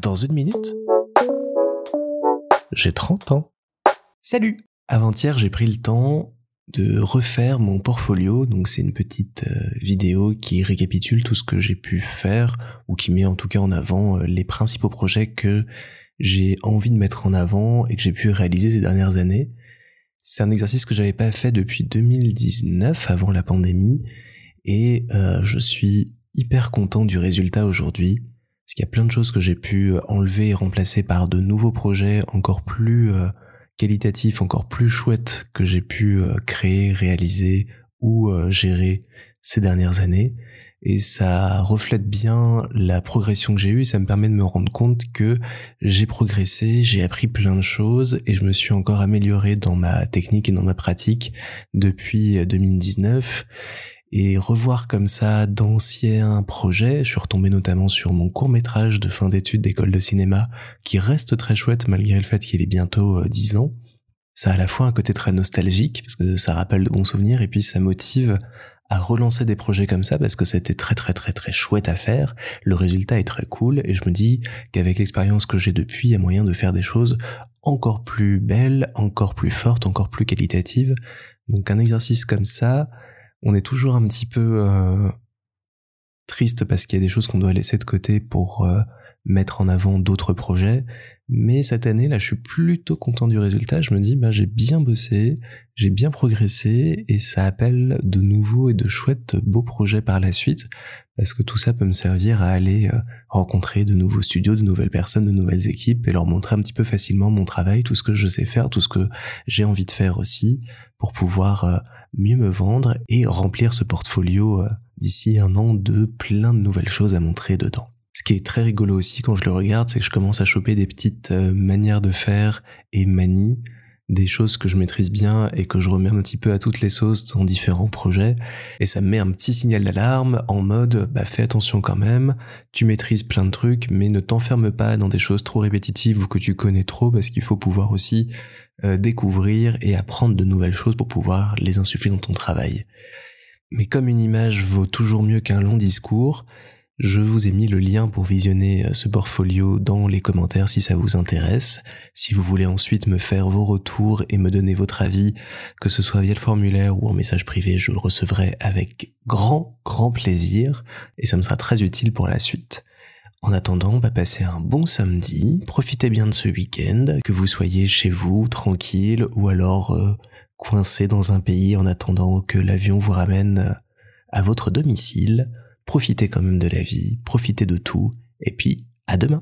Dans une minute, j'ai 30 ans. Salut Avant-hier, j'ai pris le temps de refaire mon portfolio. Donc c'est une petite euh, vidéo qui récapitule tout ce que j'ai pu faire ou qui met en tout cas en avant euh, les principaux projets que j'ai envie de mettre en avant et que j'ai pu réaliser ces dernières années. C'est un exercice que j'avais pas fait depuis 2019 avant la pandémie et euh, je suis hyper content du résultat aujourd'hui parce qu'il y a plein de choses que j'ai pu enlever et remplacer par de nouveaux projets encore plus qualitatif encore plus chouette que j'ai pu euh, créer, réaliser ou euh, gérer ces dernières années. Et ça reflète bien la progression que j'ai eue, ça me permet de me rendre compte que j'ai progressé, j'ai appris plein de choses et je me suis encore amélioré dans ma technique et dans ma pratique depuis 2019 et revoir comme ça d'anciens projets. Je suis retombé notamment sur mon court métrage de fin d'études d'école de cinéma qui reste très chouette malgré le fait qu'il est bientôt 10 euh, ans. Ça a à la fois un côté très nostalgique parce que ça rappelle de bons souvenirs et puis ça motive à relancer des projets comme ça parce que c'était très très très très chouette à faire. Le résultat est très cool et je me dis qu'avec l'expérience que j'ai depuis, il y a moyen de faire des choses encore plus belles, encore plus fortes, encore plus qualitatives. Donc un exercice comme ça, on est toujours un petit peu euh, triste parce qu'il y a des choses qu'on doit laisser de côté pour euh, mettre en avant d'autres projets. Mais cette année, là, je suis plutôt content du résultat. Je me dis, bah, j'ai bien bossé, j'ai bien progressé, et ça appelle de nouveaux et de chouettes beaux projets par la suite, parce que tout ça peut me servir à aller euh, rencontrer de nouveaux studios, de nouvelles personnes, de nouvelles équipes, et leur montrer un petit peu facilement mon travail, tout ce que je sais faire, tout ce que j'ai envie de faire aussi, pour pouvoir mieux me vendre et remplir ce portfolio euh, d'ici un an de plein de nouvelles choses à montrer dedans. Ce qui est très rigolo aussi quand je le regarde, c'est que je commence à choper des petites euh, manières de faire et manies, des choses que je maîtrise bien et que je remets un petit peu à toutes les sauces dans différents projets. Et ça me met un petit signal d'alarme en mode, bah fais attention quand même, tu maîtrises plein de trucs, mais ne t'enferme pas dans des choses trop répétitives ou que tu connais trop parce qu'il faut pouvoir aussi euh, découvrir et apprendre de nouvelles choses pour pouvoir les insuffler dans ton travail. Mais comme une image vaut toujours mieux qu'un long discours, je vous ai mis le lien pour visionner euh, ce portfolio dans les commentaires si ça vous intéresse. Si vous voulez ensuite me faire vos retours et me donner votre avis, que ce soit via le formulaire ou en message privé, je le recevrai avec grand, grand plaisir et ça me sera très utile pour la suite. En attendant, on va passer un bon samedi, profitez bien de ce week-end, que vous soyez chez vous, tranquille, ou alors euh, coincé dans un pays en attendant que l'avion vous ramène euh, à votre domicile. Profitez quand même de la vie, profitez de tout, et puis à demain.